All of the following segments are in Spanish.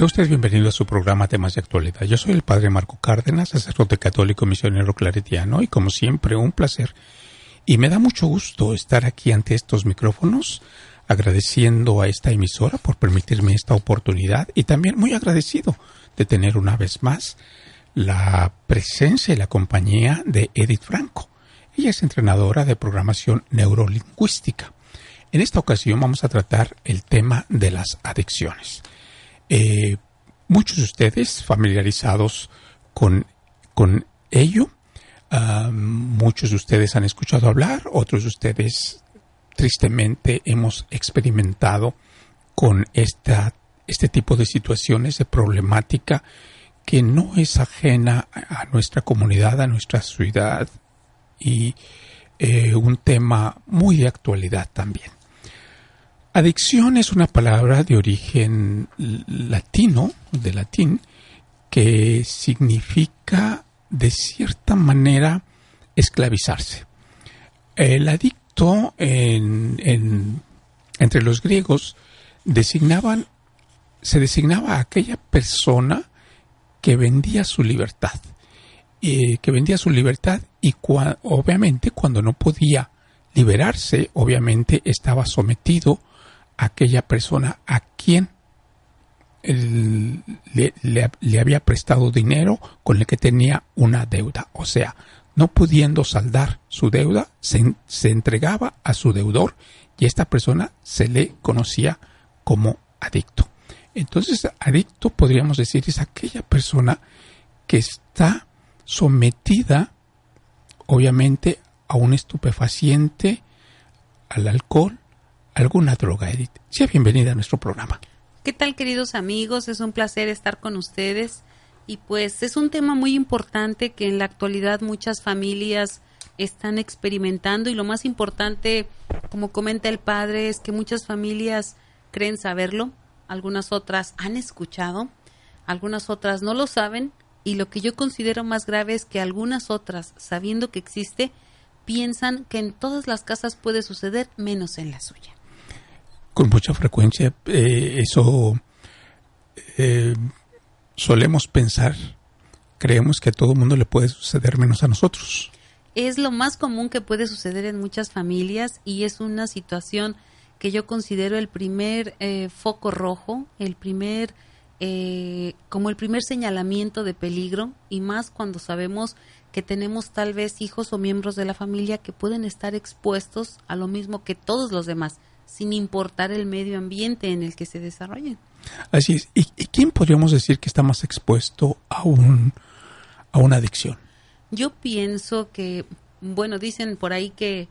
Sea usted bienvenido a su programa Temas de Actualidad. Yo soy el Padre Marco Cárdenas, sacerdote católico misionero claretiano, y como siempre, un placer. Y me da mucho gusto estar aquí ante estos micrófonos, agradeciendo a esta emisora por permitirme esta oportunidad y también muy agradecido de tener una vez más la presencia y la compañía de Edith Franco. Ella es entrenadora de programación neurolingüística. En esta ocasión vamos a tratar el tema de las adicciones. Eh, muchos de ustedes familiarizados con, con ello, ah, muchos de ustedes han escuchado hablar, otros de ustedes tristemente hemos experimentado con esta, este tipo de situaciones de problemática que no es ajena a nuestra comunidad, a nuestra ciudad y eh, un tema muy de actualidad también. Adicción es una palabra de origen latino, de latín, que significa de cierta manera esclavizarse. El adicto en, entre los griegos designaban, se designaba a aquella persona que vendía su libertad, eh, que vendía su libertad y obviamente cuando no podía liberarse, obviamente estaba sometido aquella persona a quien le, había prestado dinero con el que tenía una deuda. O sea, no pudiendo saldar su deuda, se, se entregaba a su deudor y esta persona se le conocía como adicto. Entonces, adicto podríamos decir es aquella persona que está sometida, obviamente, a un estupefaciente, al alcohol, alguna droga, Edith. Sea bienvenida a nuestro programa. ¿Qué tal, queridos amigos? Es un placer estar con ustedes. Y pues es un tema muy importante que en la actualidad muchas familias están experimentando y lo más importante, como comenta el padre, es que muchas familias creen saberlo, algunas otras han escuchado, algunas otras no lo saben y lo que yo considero más grave es que algunas otras, sabiendo que existe, piensan que en todas las casas puede suceder menos en la suya con mucha frecuencia eh, eso eh, solemos pensar, creemos que a todo mundo le puede suceder menos a nosotros. Es lo más común que puede suceder en muchas familias y es una situación que yo considero el primer eh, foco rojo, el primer como el primer señalamiento de peligro y más cuando sabemos que tenemos tal vez hijos o miembros de la familia que pueden estar expuestos a lo mismo que todos los demás sin importar el medio ambiente en el que se desarrollen. Así es. ¿Y, quién podríamos decir que está más expuesto a, un, a una adicción? Yo pienso que, bueno, dicen por ahí que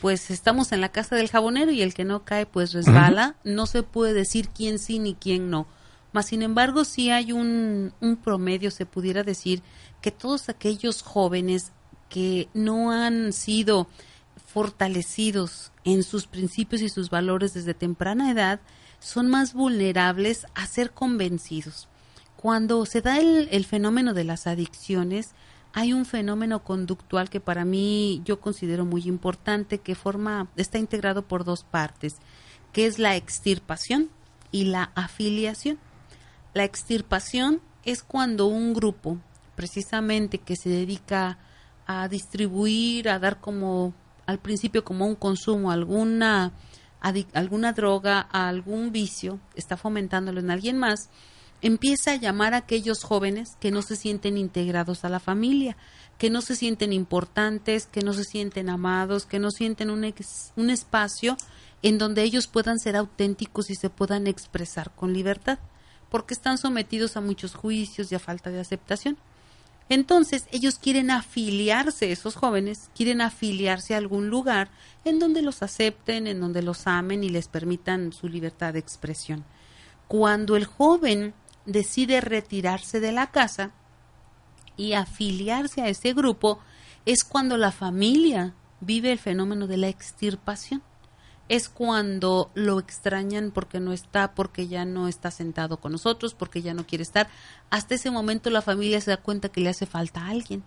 pues estamos en la casa del jabonero y el que no cae pues resbala. No se puede decir quién sí ni quién no. Mas, sin embargo, sí hay un, un promedio, se pudiera decir, que todos aquellos jóvenes que no han sido fortalecidos en sus principios y sus valores desde temprana edad, son más vulnerables a ser convencidos. Cuando se da el, fenómeno de las adicciones, hay un fenómeno conductual que para mí yo considero muy importante, que forma, está integrado por dos partes, que es la extirpación y la afiliación. La extirpación es cuando un grupo, precisamente que se dedica a distribuir, a dar como al principio como un consumo, alguna, alguna droga, algún vicio, está fomentándolo en alguien más, empieza a llamar a aquellos jóvenes que no se sienten integrados a la familia, que no se sienten importantes, que no se sienten amados, que no sienten un, un espacio en donde ellos puedan ser auténticos y se puedan expresar con libertad, porque están sometidos a muchos juicios y a falta de aceptación. Entonces, ellos quieren afiliarse, esos jóvenes quieren afiliarse a algún lugar en donde los acepten, en donde los amen y les permitan su libertad de expresión. Cuando el joven decide retirarse de la casa y afiliarse a ese grupo, es cuando la familia vive el fenómeno de la extirpación es cuando lo extrañan porque no está, porque ya no está sentado con nosotros, porque ya no quiere estar. Hasta ese momento la familia se da cuenta que le hace falta a alguien.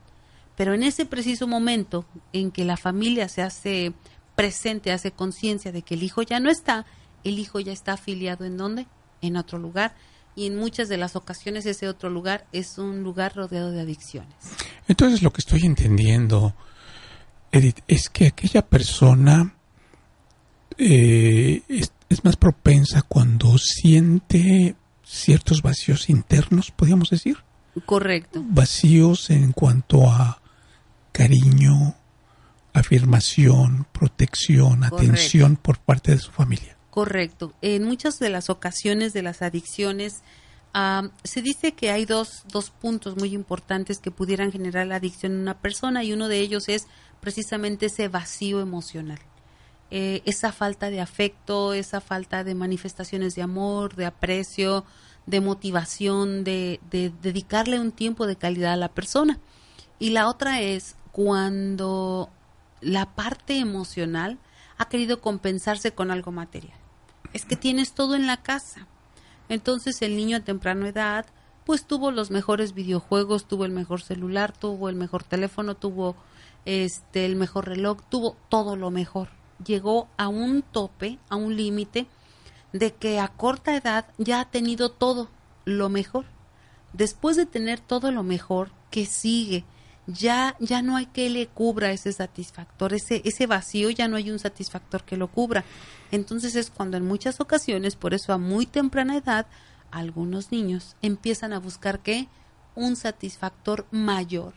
Pero en ese preciso momento en que la familia se hace presente, hace conciencia de que el hijo ya no está, el hijo ya está afiliado en dónde? En otro lugar. y en muchas de las ocasiones ese otro lugar es un lugar rodeado de adicciones. Entonces lo que estoy entendiendo, Edith, es que aquella persona eh, es, más propensa cuando siente ciertos vacíos internos, podríamos decir. Correcto. Vacíos en cuanto a cariño, afirmación, protección, atención por parte de su familia. Correcto. En muchas de las ocasiones de las adicciones se dice que hay dos, dos puntos muy importantes que pudieran generar la adicción en una persona y uno de ellos es precisamente ese vacío emocional. Eh, esa falta de afecto, esa falta de manifestaciones de amor, de aprecio, de motivación, de, de dedicarle un tiempo de calidad a la persona. Y la otra es cuando la parte emocional ha querido compensarse con algo material es que tienes todo en la casa. Entonces el niño a temprana edad pues tuvo los mejores videojuegos, tuvo el mejor celular, tuvo el mejor teléfono, tuvo este el mejor reloj, tuvo todo lo mejor. Llegó a un tope, a un límite de que a corta edad ya ha tenido todo lo mejor. Después de tener todo lo mejor, ¿qué sigue? Ya ya no hay que le cubra ese satisfactor, ese ese vacío ya no hay un satisfactor que lo cubra. Entonces es cuando en muchas ocasiones, por eso a muy temprana edad, algunos niños empiezan a buscar qué? Un satisfactor mayor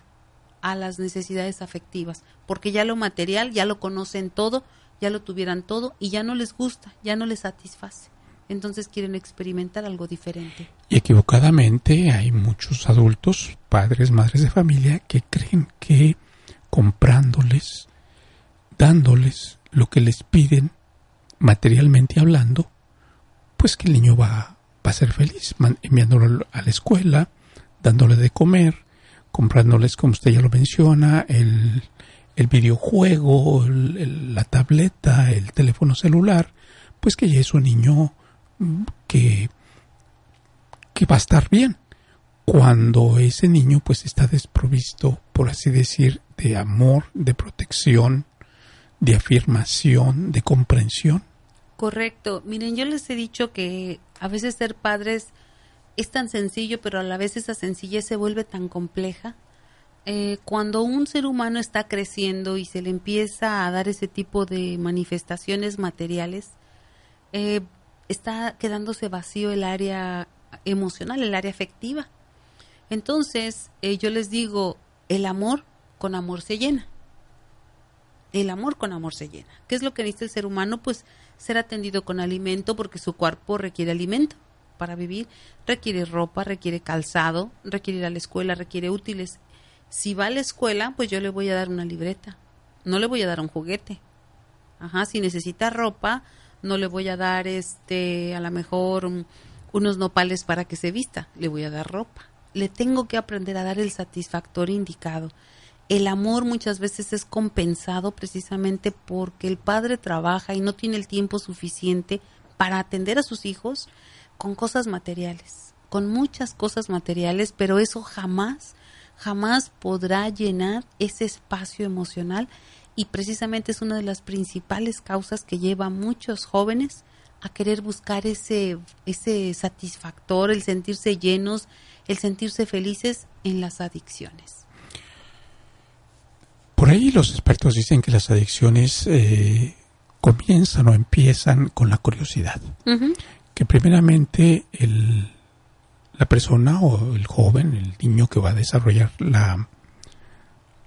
a las necesidades afectivas, porque ya lo material, ya lo conocen todo, ya lo tuvieran todo y ya no les gusta, ya no les satisface. Entonces quieren experimentar algo diferente. Y equivocadamente hay muchos adultos, padres, madres de familia, que creen que comprándoles, dándoles lo que les piden, materialmente hablando, pues que el niño va, va a ser feliz, enviándolo a la escuela, dándole de comer, comprándoles, como usted ya lo menciona, el, el videojuego, la tableta, el teléfono celular, pues que ya es un niño mm, que, que va a estar bien. Cuando ese niño pues está desprovisto, por así decir, de amor, de protección, de afirmación, de comprensión. Correcto. Miren, yo les he dicho que a veces ser padres es tan sencillo, pero a la vez esa sencillez se vuelve tan compleja. Eh, cuando un ser humano está creciendo y se le empieza a dar ese tipo de manifestaciones materiales, eh, está quedándose vacío el área emocional, el área afectiva. Entonces, eh, yo les digo, el amor con amor se llena el amor con amor se llena. ¿Qué es lo que necesita el ser humano? Pues ser atendido con alimento porque su cuerpo requiere alimento para vivir, requiere ropa, requiere calzado, requiere ir a la escuela, requiere útiles. Si va a la escuela, pues yo le voy a dar una libreta, no le voy a dar un juguete. Ajá, si necesita ropa, no le voy a dar este, a lo mejor unos nopales para que se vista, le voy a dar ropa. Le tengo que aprender a dar el satisfactor indicado el amor muchas veces es compensado precisamente porque el padre trabaja y no tiene el tiempo suficiente para atender a sus hijos con cosas materiales, con muchas cosas materiales, pero eso jamás, jamás podrá llenar ese espacio emocional y precisamente es una de las principales causas que lleva a muchos jóvenes a querer buscar ese, ese satisfactor, el sentirse llenos, el sentirse felices en las adicciones. Por ahí los expertos dicen que las adicciones eh, comienzan o empiezan con la curiosidad. Que primeramente el, la persona o el joven, el niño que va a desarrollar la,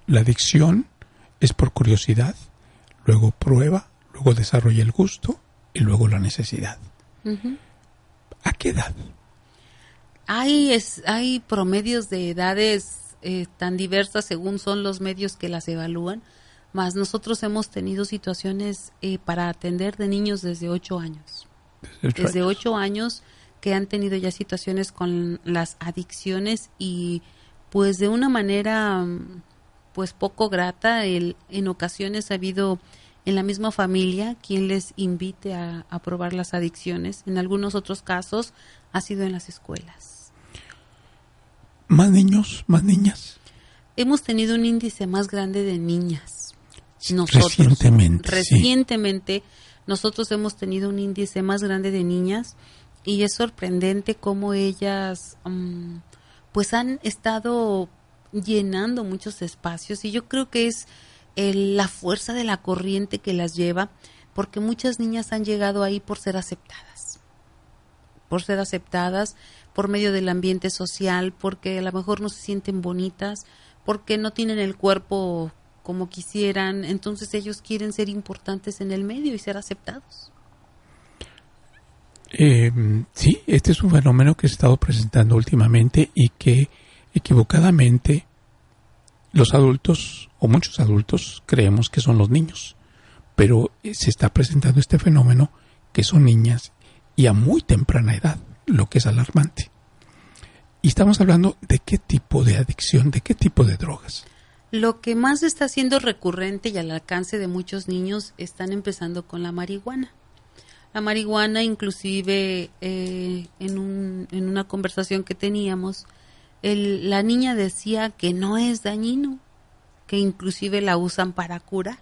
la adicción es por curiosidad, luego prueba, luego desarrolla el gusto y luego la necesidad. ¿A qué edad? Hay, es, hay promedios de edades eh, tan diversas según son los medios que las evalúan, más nosotros hemos tenido situaciones eh, para atender de niños desde ocho años. Desde ocho, años. Que han tenido ya situaciones con las adicciones y pues de una manera pues poco grata, el, en ocasiones ha habido en la misma familia quien les invite a, a probar las adicciones. En algunos otros casos ha sido en las escuelas más niños, más niñas. Hemos tenido un índice más grande de niñas. Nosotros, recientemente. Recientemente nosotros hemos tenido un índice más grande de niñas y es sorprendente cómo ellas mm, pues han estado llenando muchos espacios y yo creo que es la fuerza de la corriente que las lleva porque muchas niñas han llegado ahí por ser aceptadas. Por ser aceptadas por medio del ambiente social porque a lo mejor no se sienten bonitas porque no tienen el cuerpo como quisieran. Entonces ellos quieren ser importantes en el medio y ser aceptados eh, sí, este es un fenómeno que se ha estado presentando últimamente y que equivocadamente los adultos o muchos adultos creemos que son los niños, pero se está presentando este fenómeno que son niñas y a muy temprana edad, lo que es alarmante. Y estamos hablando de qué tipo de adicción, de qué tipo de drogas. Lo que más está siendo recurrente y al alcance de muchos niños están empezando con la marihuana. La marihuana, inclusive eh, en, un, en una conversación que teníamos, la niña decía que no es dañino, que inclusive la usan para curar.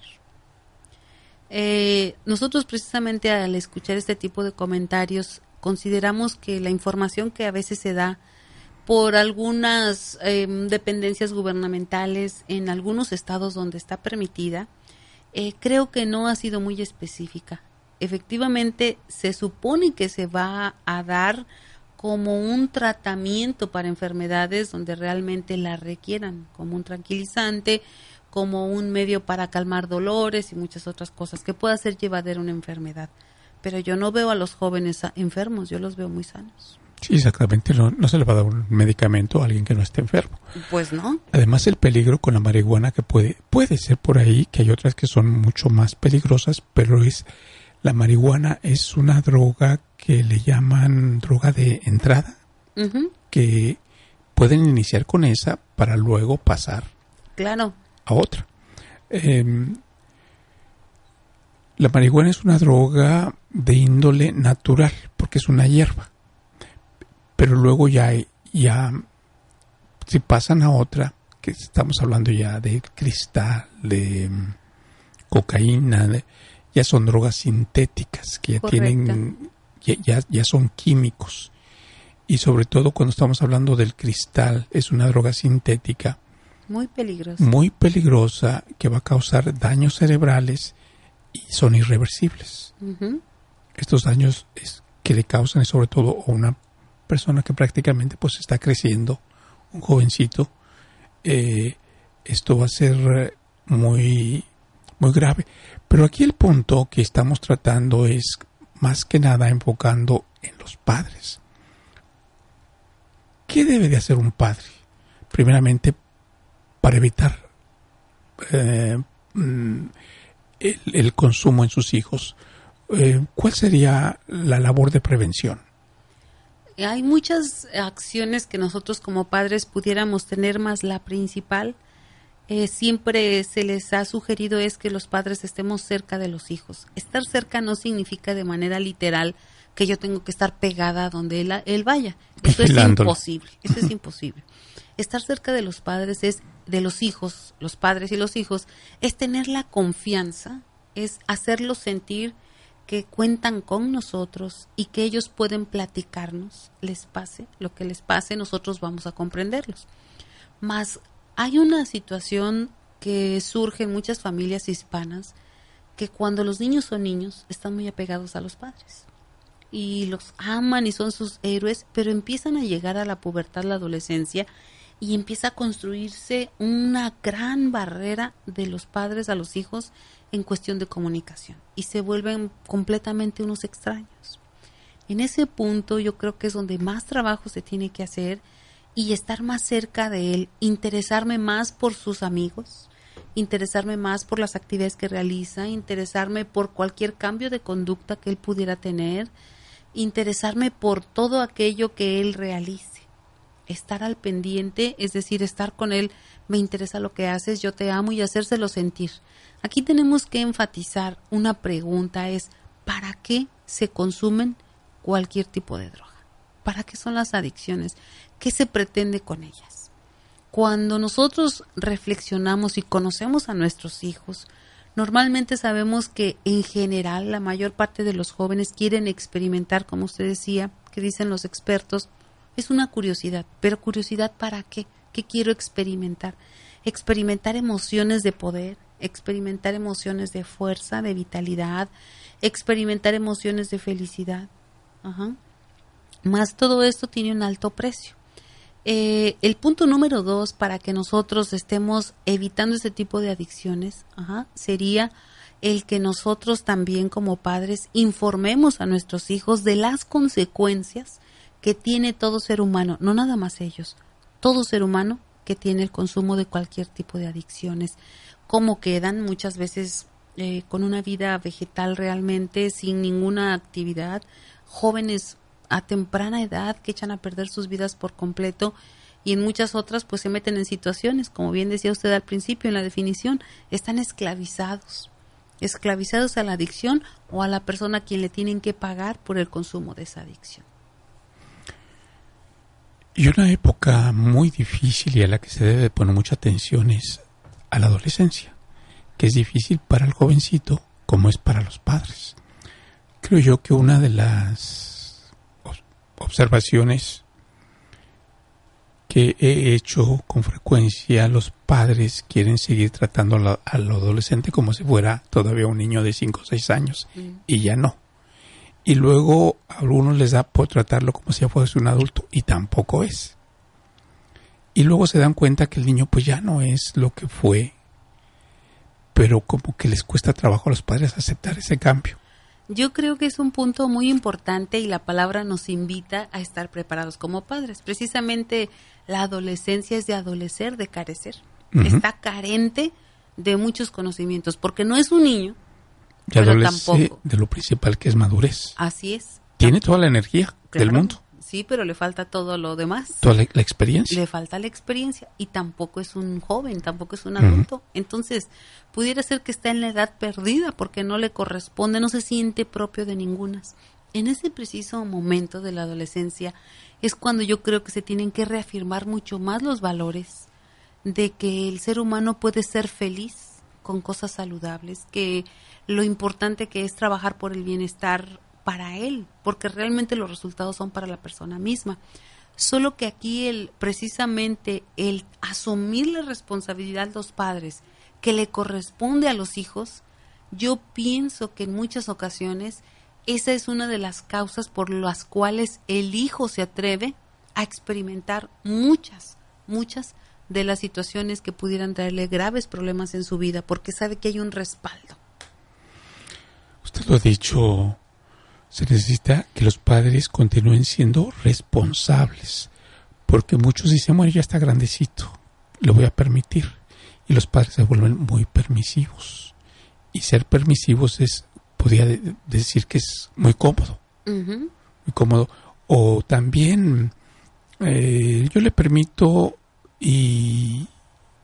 Eh, nosotros precisamente al escuchar este tipo de comentarios consideramos que la información que a veces se da por algunas em, dependencias gubernamentales en algunos estados donde está permitida, eh, creo que no ha sido muy específica efectivamente se supone que se va a dar como un tratamiento para enfermedades donde realmente la requieran, como un tranquilizante, como un medio para calmar dolores y muchas otras cosas que pueda ser llevadera una enfermedad. Pero yo no veo a los jóvenes enfermos, yo los veo muy sanos. Sí, exactamente. No, no, se le va a dar un medicamento a alguien que no esté enfermo. Pues no. Además, el peligro con la marihuana que puede, puede ser por ahí, que hay otras que son mucho más peligrosas, pero es la marihuana es una droga que le llaman droga de entrada, que pueden iniciar con esa para luego pasar claro. a otra. Em, la marihuana es una droga de índole natural, porque es una hierba. Pero luego ya, ya si pasan a otra, que estamos hablando ya de cristal, de em, cocaína, de, ya son drogas sintéticas, que ya tienen, ya, ya, son químicos. Y sobre todo cuando estamos hablando del cristal, es una droga sintética. Muy peligrosa. Muy peligrosa, que va a causar daños cerebrales y son irreversibles. Estos daños es, que le causan es sobre todo a una persona que prácticamente pues está creciendo, un jovencito, eh, esto va a ser muy, muy grave. Pero aquí el punto que estamos tratando es más que nada enfocando en los padres. ¿Qué debe de hacer un padre? Primeramente, para evitar eh, mm, el, consumo en sus hijos. Eh, ¿Cuál sería la labor de prevención? Hay muchas acciones que nosotros como padres pudiéramos tener, más la principal eh, siempre se les ha sugerido es que los padres estemos cerca de los hijos. Estar cerca no significa de manera literal que yo tengo que estar pegada donde él, vaya. Eso es imposible. Eso es imposible. Estar cerca de los padres es de los hijos, los padres y los hijos, es tener la confianza, es hacerlos sentir que cuentan con nosotros y que ellos pueden platicarnos, les pase lo que les pase, nosotros vamos a comprenderlos. Más hay una situación que surge en muchas familias hispanas que cuando los niños son niños están muy apegados a los padres y los aman y son sus héroes, pero empiezan a llegar a la pubertad, la adolescencia y empieza a construirse una gran barrera de los padres a los hijos en cuestión de comunicación y se vuelven completamente unos extraños. En ese punto yo creo que es donde más trabajo se tiene que hacer y estar más cerca de él, interesarme más por sus amigos, interesarme más por las actividades que realiza, interesarme por cualquier cambio de conducta que él pudiera tener, interesarme por todo aquello que él realice. Estar al pendiente, es decir, estar con él, me interesa lo que haces, yo te amo y hacérselo sentir. Aquí tenemos que enfatizar una pregunta es, ¿para qué se consumen cualquier tipo de droga? ¿Para qué son las adicciones? ¿Qué se pretende con ellas? Cuando nosotros reflexionamos y conocemos a nuestros hijos, normalmente sabemos que en general la mayor parte de los jóvenes quieren experimentar, como usted decía, que dicen los expertos, es una curiosidad, pero curiosidad para qué? ¿Qué quiero experimentar? Experimentar emociones de poder, experimentar emociones de fuerza, de vitalidad, experimentar emociones de felicidad. Más todo esto tiene un alto precio. Eh, el punto número dos para que nosotros estemos evitando este tipo de adicciones sería el que nosotros también como padres informemos a nuestros hijos de las consecuencias que tiene todo ser humano, no nada más ellos, todo ser humano que tiene el consumo de cualquier tipo de adicciones, cómo quedan muchas veces eh, con una vida vegetal realmente sin ninguna actividad, jóvenes a temprana edad que echan a perder sus vidas por completo y en muchas otras pues se meten en situaciones, como bien decía usted al principio en la definición, están esclavizados, esclavizados a la adicción o a la persona a quien le tienen que pagar por el consumo de esa adicción. Y una época muy difícil y a la que se debe poner mucha atención es a la adolescencia, que es difícil para el jovencito como es para los padres. Creo yo que una de las observaciones que he hecho con frecuencia, los padres quieren seguir tratando al adolescente como si fuera todavía un niño de 5 o 6 años mm. y ya no y luego a algunos les da por tratarlo como si fuese un adulto y tampoco es. Y luego se dan cuenta que el niño pues ya no es lo que fue, pero como que les cuesta trabajo a los padres aceptar ese cambio. Yo creo que es un punto muy importante y la palabra nos invita a estar preparados como padres. Precisamente la adolescencia es de adolecer, de carecer. Está carente de muchos conocimientos, porque no es un niño, pero tampoco. de lo principal que es madurez. Así es. Tiene toda la energía del mundo. Sí, pero le falta todo lo demás. Toda la, experiencia. Le falta la experiencia y tampoco es un joven, tampoco es un adulto. Entonces, pudiera ser que está en la edad perdida porque no le corresponde, no se siente propio de ninguna. En ese preciso momento de la adolescencia es cuando yo creo que se tienen que reafirmar mucho más los valores de que el ser humano puede ser feliz con cosas saludables, que lo importante que es trabajar por el bienestar para él, porque realmente los resultados son para la persona misma. Solo que aquí el precisamente el asumir la responsabilidad de los padres que le corresponde a los hijos, yo pienso que en muchas ocasiones esa es una de las causas por las cuales el hijo se atreve a experimentar muchas, muchas de las situaciones que pudieran traerle graves problemas en su vida, porque sabe que hay un respaldo. Usted lo ha dicho, se necesita que los padres continúen siendo responsables, porque muchos dicen, bueno, ya está grandecito, lo voy a permitir, y los padres se vuelven muy permisivos. Y ser permisivos es, podría decir que es muy cómodo, muy cómodo. O también eh, yo le permito y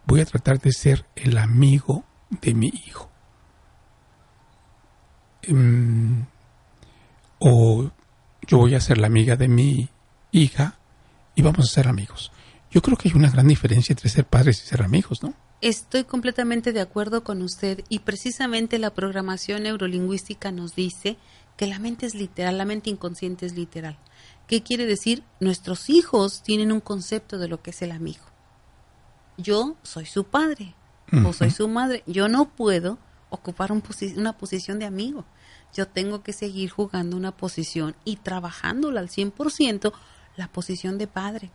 voy a tratar de ser el amigo de mi hijo. Em, o yo voy a ser la amiga de mi hija y vamos a ser amigos. Yo creo que hay una gran diferencia entre ser padres y ser amigos, ¿no? Estoy completamente de acuerdo con usted y precisamente la programación neurolingüística nos dice que la mente es literal, la mente inconsciente es literal. ¿Qué quiere decir? Nuestros hijos tienen un concepto de lo que es el amigo yo soy su padre o soy su madre. Yo no puedo ocupar una posición de amigo. Yo tengo que seguir jugando una posición y trabajándola al 100% la posición de padre.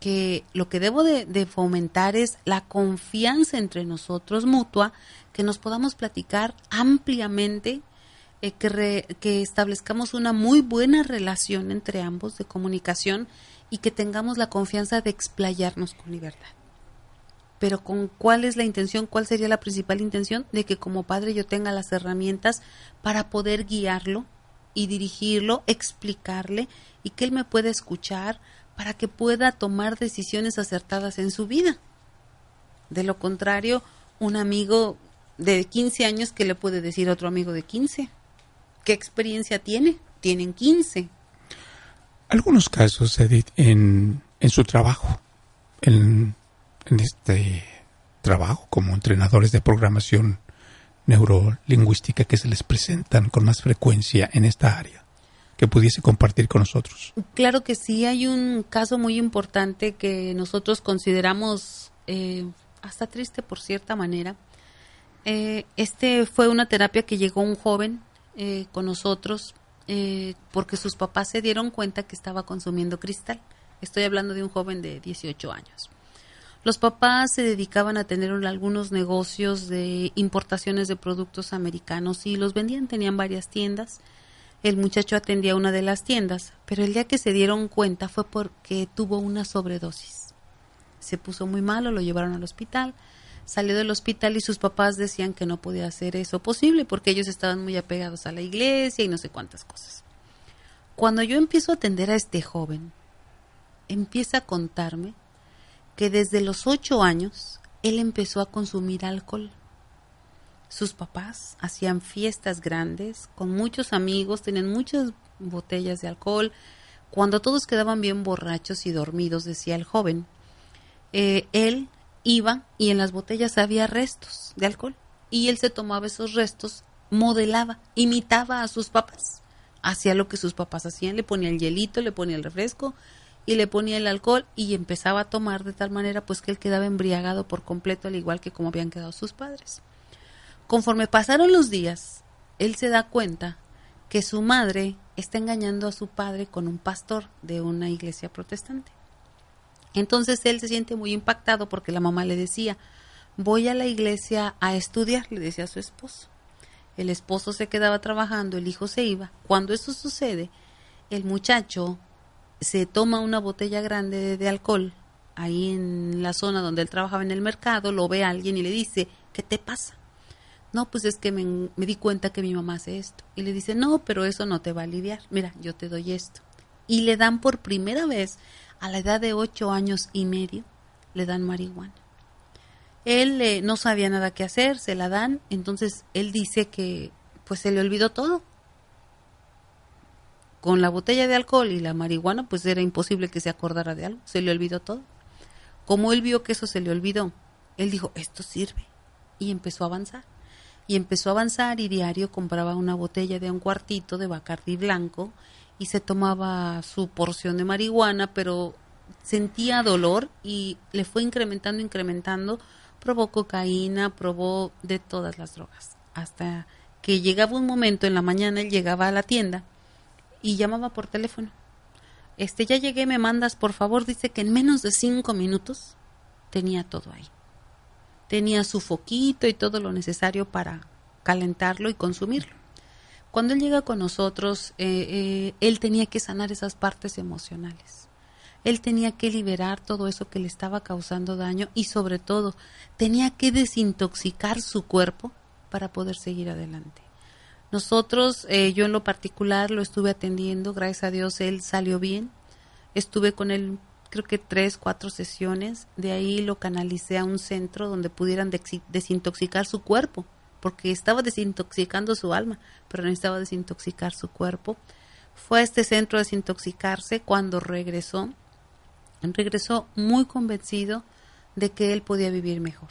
Que lo que debo de, fomentar es la confianza entre nosotros mutua, que nos podamos platicar ampliamente, eh, que, que establezcamos una muy buena relación entre ambos de comunicación y que tengamos la confianza de explayarnos con libertad pero con cuál es la intención, cuál sería la principal intención de que como padre yo tenga las herramientas para poder guiarlo y dirigirlo, explicarle y que él me pueda escuchar para que pueda tomar decisiones acertadas en su vida. De lo contrario, un amigo de 15 años que le puede decir a otro amigo de 15, ¿qué experiencia tiene? Tienen 15. Algunos casos, Edith, en, en su trabajo, en en este trabajo como entrenadores de programación neurolingüística que se les presentan con más frecuencia en esta área? que pudiese compartir con nosotros. Claro que sí, hay un caso muy importante que nosotros consideramos eh, hasta triste por cierta manera. Eh, este fue una terapia que llegó un joven eh, con nosotros porque sus papás se dieron cuenta que estaba consumiendo cristal. Estoy hablando de un joven de 18 años. Los papás se dedicaban a tener algunos negocios de importaciones de productos americanos y los vendían, tenían varias tiendas. El muchacho atendía una de las tiendas, pero el día que se dieron cuenta fue porque tuvo una sobredosis. Se puso muy malo, lo llevaron al hospital, salió del hospital y sus papás decían que no podía hacer eso posible porque ellos estaban muy apegados a la iglesia y no sé cuántas cosas. Cuando yo empiezo a atender a este joven, empieza a contarme que desde los ocho años él empezó a consumir alcohol. Sus papás hacían fiestas grandes con muchos amigos, tenían muchas botellas de alcohol. Cuando todos quedaban bien borrachos y dormidos, decía el joven, eh, él iba y en las botellas había restos de alcohol y él se tomaba esos restos, modelaba, imitaba a sus papás, hacía lo que sus papás hacían, le ponía el hielito, le ponía el refresco y le ponía el alcohol y empezaba a tomar de tal manera pues que él quedaba embriagado por completo al igual que como habían quedado sus padres. Conforme pasaron los días, él se da cuenta que su madre está engañando a su padre con un pastor de una iglesia protestante. Entonces él se siente muy impactado porque la mamá le decía, voy a la iglesia a estudiar, le decía a su esposo. El esposo se quedaba trabajando, el hijo se iba. Cuando eso sucede, el muchacho se toma una botella grande de, alcohol ahí en la zona donde él trabajaba en el mercado, lo ve a alguien y le dice, ¿qué te pasa? No, pues es que me, di cuenta que mi mamá hace esto. Y le dice, no, pero eso no te va a aliviar. Mira, yo te doy esto. Y le dan por primera vez, a la edad de ocho años y medio, le dan marihuana. Él eh, no sabía nada que hacer, se la dan, entonces él dice que pues se le olvidó todo, con la botella de alcohol y la marihuana, pues era imposible que se acordara de algo, se le olvidó todo. Como él vio que eso se le olvidó, él dijo, esto sirve, y empezó a avanzar. Y empezó a avanzar y diario compraba una botella de un cuartito de Bacardi blanco y se tomaba su porción de marihuana, pero sentía dolor y le fue incrementando, incrementando, probó cocaína, probó de todas las drogas, hasta que llegaba un momento en la mañana, él llegaba a la tienda y llamaba por teléfono. Este, ya llegué, me mandas, por favor. Dice que en menos de cinco minutos tenía todo ahí. Tenía su foquito y todo lo necesario para calentarlo y consumirlo. Cuando él llega con nosotros, eh, eh, él tenía que sanar esas partes emocionales. Él tenía que liberar todo eso que le estaba causando daño y sobre todo tenía que desintoxicar su cuerpo para poder seguir adelante. Nosotros, eh, yo en lo particular lo estuve atendiendo, gracias a Dios él salió bien. Estuve con él creo que tres, cuatro sesiones. De ahí lo canalicé a un centro donde pudieran desintoxicar su cuerpo, porque estaba desintoxicando su alma, pero necesitaba desintoxicar su cuerpo. Fue a este centro a desintoxicarse cuando regresó. Regresó muy convencido de que él podía vivir mejor.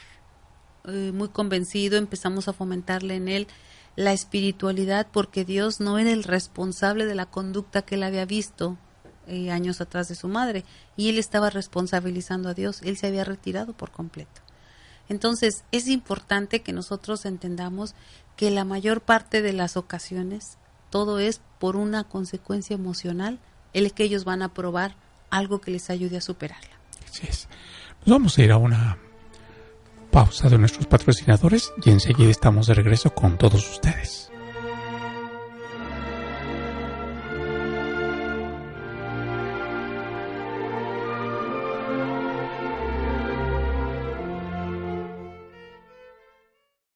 Eh, muy convencido, empezamos a fomentarle en él la espiritualidad porque Dios no era el responsable de la conducta que él había visto eh, años atrás de su madre y él estaba responsabilizando a Dios, él se había retirado por completo. Entonces es importante que nosotros entendamos que la mayor parte de las ocasiones todo es por una consecuencia emocional el que ellos van a probar algo que les ayude a superarla. Así es. Nos vamos a ir a una pausa de nuestros patrocinadores y enseguida estamos de regreso con todos ustedes.